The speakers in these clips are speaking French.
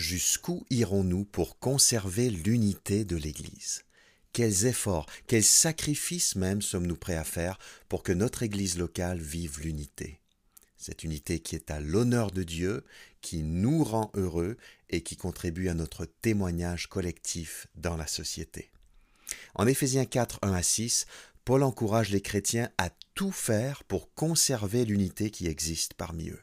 Jusqu'où irons-nous pour conserver l'unité de l'Église? Quels efforts, quels sacrifices même sommes-nous prêts à faire pour que notre Église locale vive l'unité? Cette unité qui est à l'honneur de Dieu, qui nous rend heureux et qui contribue à notre témoignage collectif dans la société. En Éphésiens 4, 1 à 6, Paul encourage les chrétiens à tout faire pour conserver l'unité qui existe parmi eux.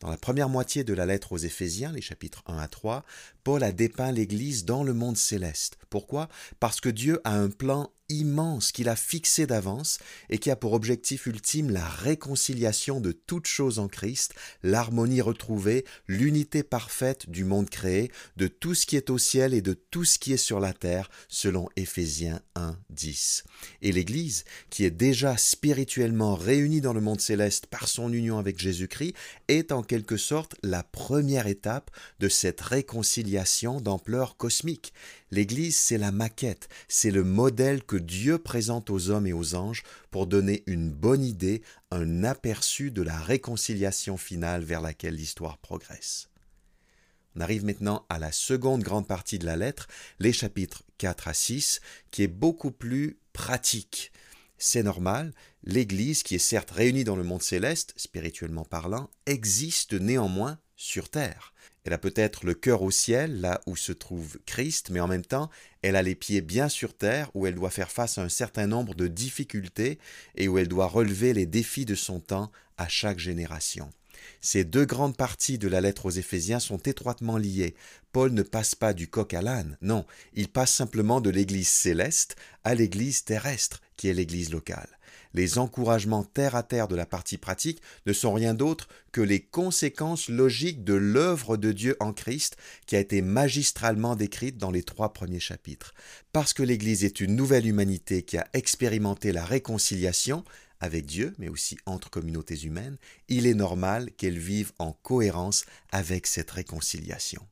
Dans la première moitié de la lettre aux Éphésiens, les chapitres 1 à 3, Paul a dépeint l'Église dans le monde céleste. Pourquoi? Parce que Dieu a un plan immense qu'il a fixé d'avance et qui a pour objectif ultime la réconciliation de toutes choses en Christ, l'harmonie retrouvée, l'unité parfaite du monde créé, de tout ce qui est au ciel et de tout ce qui est sur la terre, selon Éphésiens 1, 10. Et l'Église, qui est déjà spirituellement réunie dans le monde céleste par son union avec Jésus-Christ, est en quelque sorte la première étape de cette réconciliation d'ampleur cosmique. L'Église, c'est la maquette, c'est le modèle que Dieu présente aux hommes et aux anges pour donner une bonne idée, un aperçu de la réconciliation finale vers laquelle l'histoire progresse. On arrive maintenant à la seconde grande partie de la lettre, les chapitres 4 à 6, qui est beaucoup plus pratique. C'est normal, l'Église, qui est certes réunie dans le monde céleste, spirituellement parlant, existe néanmoins sur terre. Elle a peut-être le cœur au ciel, là où se trouve Christ, mais en même temps, elle a les pieds bien sur terre, où elle doit faire face à un certain nombre de difficultés et où elle doit relever les défis de son temps à chaque génération. Ces deux grandes parties de la lettre aux Éphésiens sont étroitement liées. Paul ne passe pas du coq à l'âne, non, il passe simplement de l'Église céleste à l'Église terrestre, qui est l'Église locale les encouragements terre à terre de la partie pratique ne sont rien d'autre que les conséquences logiques de l'œuvre de Dieu en Christ qui a été magistralement décrite dans les trois premiers chapitres. Parce que l'Église est une nouvelle humanité qui a expérimenté la réconciliation, avec Dieu, mais aussi entre communautés humaines, il est normal qu'elle vive en cohérence avec cette réconciliation.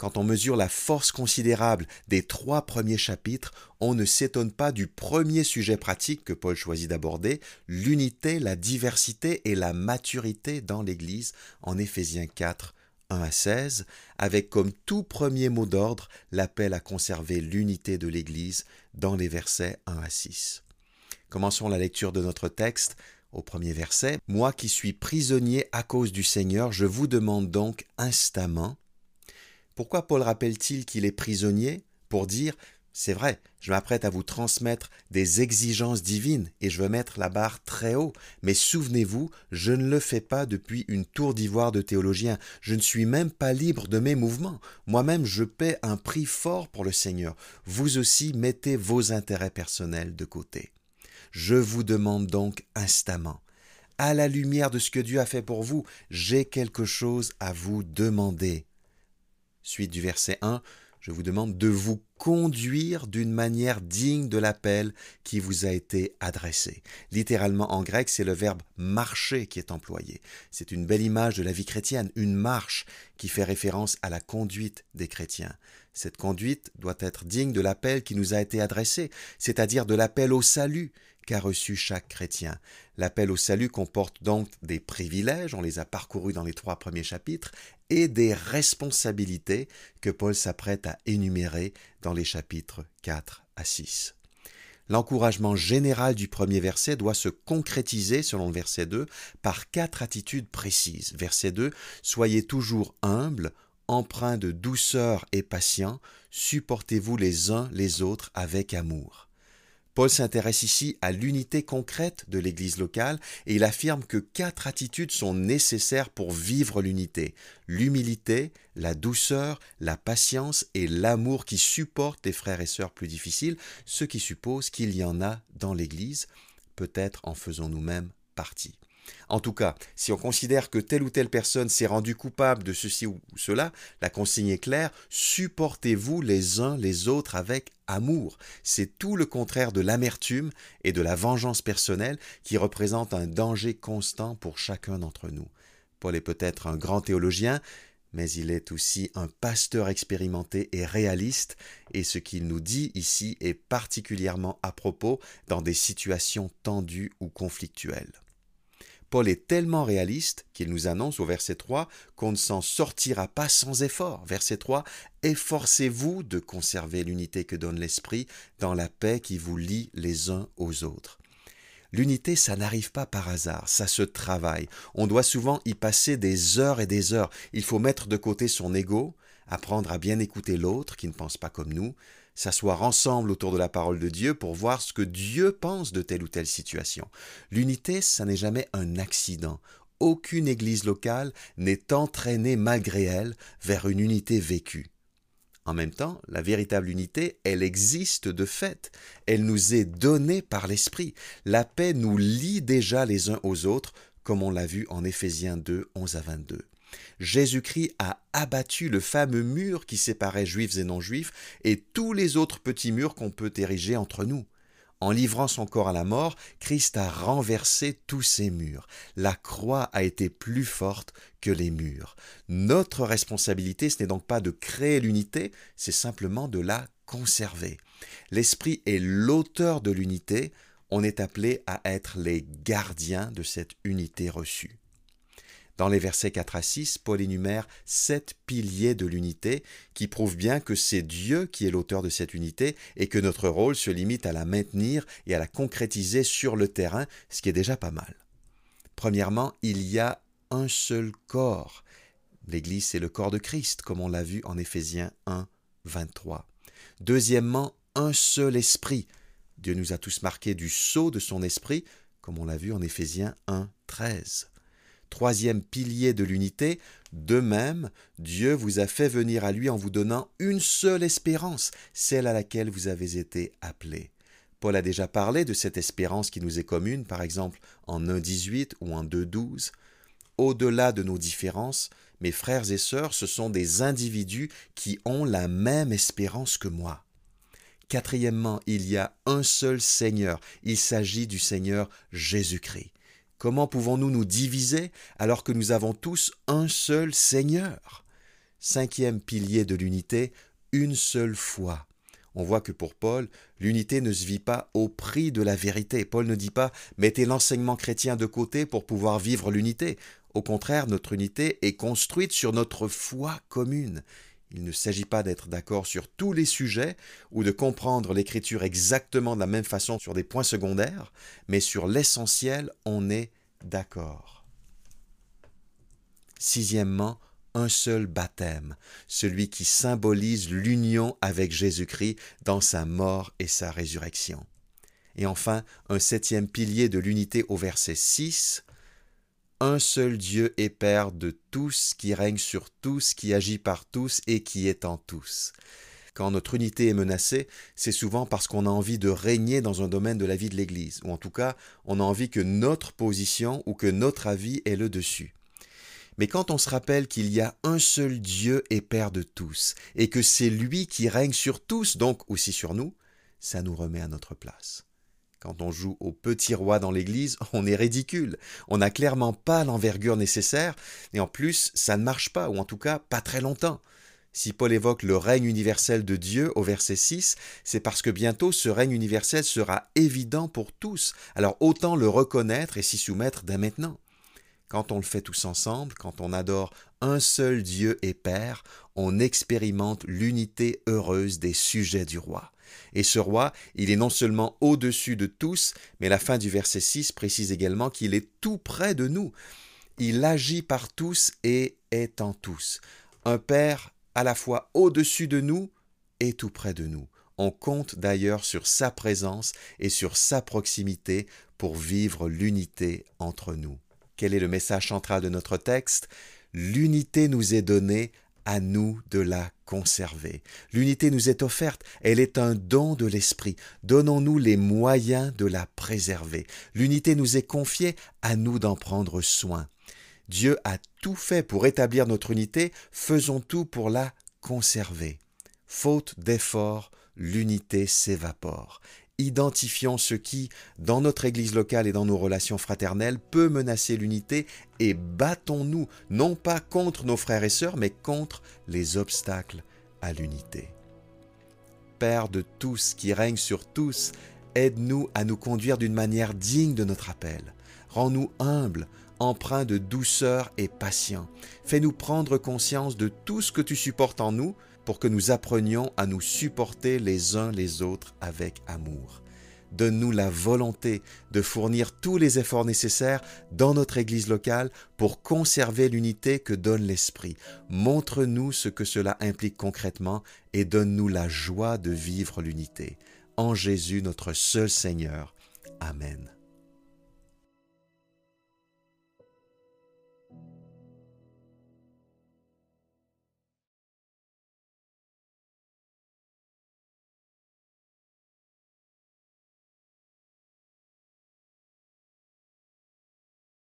Quand on mesure la force considérable des trois premiers chapitres, on ne s'étonne pas du premier sujet pratique que Paul choisit d'aborder, l'unité, la diversité et la maturité dans l'Église en Éphésiens 4, 1 à 16, avec comme tout premier mot d'ordre l'appel à conserver l'unité de l'Église dans les versets 1 à 6. Commençons la lecture de notre texte au premier verset. Moi qui suis prisonnier à cause du Seigneur, je vous demande donc instamment, pourquoi Paul rappelle-t-il qu'il est prisonnier Pour dire c'est vrai, je m'apprête à vous transmettre des exigences divines et je veux mettre la barre très haut. Mais souvenez-vous, je ne le fais pas depuis une tour d'ivoire de théologien. Je ne suis même pas libre de mes mouvements. Moi-même, je paie un prix fort pour le Seigneur. Vous aussi, mettez vos intérêts personnels de côté. Je vous demande donc instamment, à la lumière de ce que Dieu a fait pour vous, j'ai quelque chose à vous demander. Suite du verset 1, je vous demande de vous conduire d'une manière digne de l'appel qui vous a été adressé. Littéralement en grec, c'est le verbe marcher qui est employé. C'est une belle image de la vie chrétienne, une marche qui fait référence à la conduite des chrétiens. Cette conduite doit être digne de l'appel qui nous a été adressé, c'est-à-dire de l'appel au salut qu'a reçu chaque chrétien. L'appel au salut comporte donc des privilèges, on les a parcourus dans les trois premiers chapitres, et des responsabilités que Paul s'apprête à énumérer dans les chapitres 4 à 6. L'encouragement général du premier verset doit se concrétiser, selon le verset 2, par quatre attitudes précises. Verset 2, Soyez toujours humbles, empreints de douceur et patients, supportez-vous les uns les autres avec amour. Paul s'intéresse ici à l'unité concrète de l'Église locale et il affirme que quatre attitudes sont nécessaires pour vivre l'unité. L'humilité, la douceur, la patience et l'amour qui supportent les frères et sœurs plus difficiles, ce qui suppose qu'il y en a dans l'Église, peut-être en faisant nous-mêmes partie. En tout cas, si on considère que telle ou telle personne s'est rendue coupable de ceci ou cela, la consigne est claire, supportez-vous les uns les autres avec amour. C'est tout le contraire de l'amertume et de la vengeance personnelle qui représente un danger constant pour chacun d'entre nous. Paul est peut-être un grand théologien, mais il est aussi un pasteur expérimenté et réaliste, et ce qu'il nous dit ici est particulièrement à propos dans des situations tendues ou conflictuelles. Paul est tellement réaliste qu'il nous annonce au verset 3 qu'on ne s'en sortira pas sans effort. Verset 3, Efforcez-vous de conserver l'unité que donne l'Esprit dans la paix qui vous lie les uns aux autres. L'unité, ça n'arrive pas par hasard, ça se travaille. On doit souvent y passer des heures et des heures. Il faut mettre de côté son ego, apprendre à bien écouter l'autre qui ne pense pas comme nous, s'asseoir ensemble autour de la parole de Dieu pour voir ce que Dieu pense de telle ou telle situation. L'unité, ça n'est jamais un accident. Aucune église locale n'est entraînée malgré elle vers une unité vécue. En même temps, la véritable unité, elle existe de fait. Elle nous est donnée par l'Esprit. La paix nous lie déjà les uns aux autres, comme on l'a vu en Éphésiens 2, 11 à 22. Jésus-Christ a abattu le fameux mur qui séparait juifs et non-juifs et tous les autres petits murs qu'on peut ériger entre nous. En livrant son corps à la mort, Christ a renversé tous ces murs. La croix a été plus forte que les murs. Notre responsabilité, ce n'est donc pas de créer l'unité, c'est simplement de la conserver. L'Esprit est l'auteur de l'unité, on est appelé à être les gardiens de cette unité reçue. Dans les versets 4 à 6, Paul énumère sept piliers de l'unité qui prouvent bien que c'est Dieu qui est l'auteur de cette unité et que notre rôle se limite à la maintenir et à la concrétiser sur le terrain, ce qui est déjà pas mal. Premièrement, il y a un seul corps. L'Église, c'est le corps de Christ, comme on l'a vu en Éphésiens 1, 23. Deuxièmement, un seul esprit. Dieu nous a tous marqués du sceau de son esprit, comme on l'a vu en Éphésiens 1, 13 troisième pilier de l'unité, de même, Dieu vous a fait venir à lui en vous donnant une seule espérance, celle à laquelle vous avez été appelés. Paul a déjà parlé de cette espérance qui nous est commune, par exemple en 1.18 ou en 2.12. Au-delà de nos différences, mes frères et sœurs, ce sont des individus qui ont la même espérance que moi. Quatrièmement, il y a un seul Seigneur, il s'agit du Seigneur Jésus-Christ. Comment pouvons-nous nous diviser alors que nous avons tous un seul Seigneur? Cinquième pilier de l'unité, une seule foi. On voit que pour Paul, l'unité ne se vit pas au prix de la vérité. Paul ne dit pas mettez l'enseignement chrétien de côté pour pouvoir vivre l'unité. Au contraire, notre unité est construite sur notre foi commune. Il ne s'agit pas d'être d'accord sur tous les sujets ou de comprendre l'écriture exactement de la même façon sur des points secondaires, mais sur l'essentiel, on est d'accord. Sixièmement, un seul baptême, celui qui symbolise l'union avec Jésus-Christ dans sa mort et sa résurrection. Et enfin, un septième pilier de l'unité au verset 6, un seul Dieu est Père de tous, qui règne sur tous, qui agit par tous et qui est en tous. Quand notre unité est menacée, c'est souvent parce qu'on a envie de régner dans un domaine de la vie de l'Église, ou en tout cas, on a envie que notre position ou que notre avis est le dessus. Mais quand on se rappelle qu'il y a un seul Dieu et Père de tous, et que c'est lui qui règne sur tous, donc aussi sur nous, ça nous remet à notre place. Quand on joue au petit roi dans l'église, on est ridicule. On n'a clairement pas l'envergure nécessaire, et en plus, ça ne marche pas, ou en tout cas pas très longtemps. Si Paul évoque le règne universel de Dieu au verset 6, c'est parce que bientôt ce règne universel sera évident pour tous, alors autant le reconnaître et s'y soumettre dès maintenant. Quand on le fait tous ensemble, quand on adore un seul Dieu et Père, on expérimente l'unité heureuse des sujets du roi. Et ce roi, il est non seulement au-dessus de tous, mais la fin du verset 6 précise également qu'il est tout près de nous. Il agit par tous et est en tous. Un Père à la fois au-dessus de nous et tout près de nous. On compte d'ailleurs sur sa présence et sur sa proximité pour vivre l'unité entre nous. Quel est le message central de notre texte L'unité nous est donnée à nous de la conserver. L'unité nous est offerte, elle est un don de l'Esprit. Donnons-nous les moyens de la préserver. L'unité nous est confiée, à nous d'en prendre soin. Dieu a tout fait pour établir notre unité, faisons tout pour la conserver. Faute d'effort, l'unité s'évapore identifions ce qui, dans notre Église locale et dans nos relations fraternelles, peut menacer l'unité et battons-nous, non pas contre nos frères et sœurs, mais contre les obstacles à l'unité. Père de tous qui règne sur tous, aide-nous à nous conduire d'une manière digne de notre appel. Rends-nous humbles empreint de douceur et patient. Fais-nous prendre conscience de tout ce que tu supportes en nous pour que nous apprenions à nous supporter les uns les autres avec amour. Donne-nous la volonté de fournir tous les efforts nécessaires dans notre Église locale pour conserver l'unité que donne l'Esprit. Montre-nous ce que cela implique concrètement et donne-nous la joie de vivre l'unité. En Jésus notre seul Seigneur. Amen.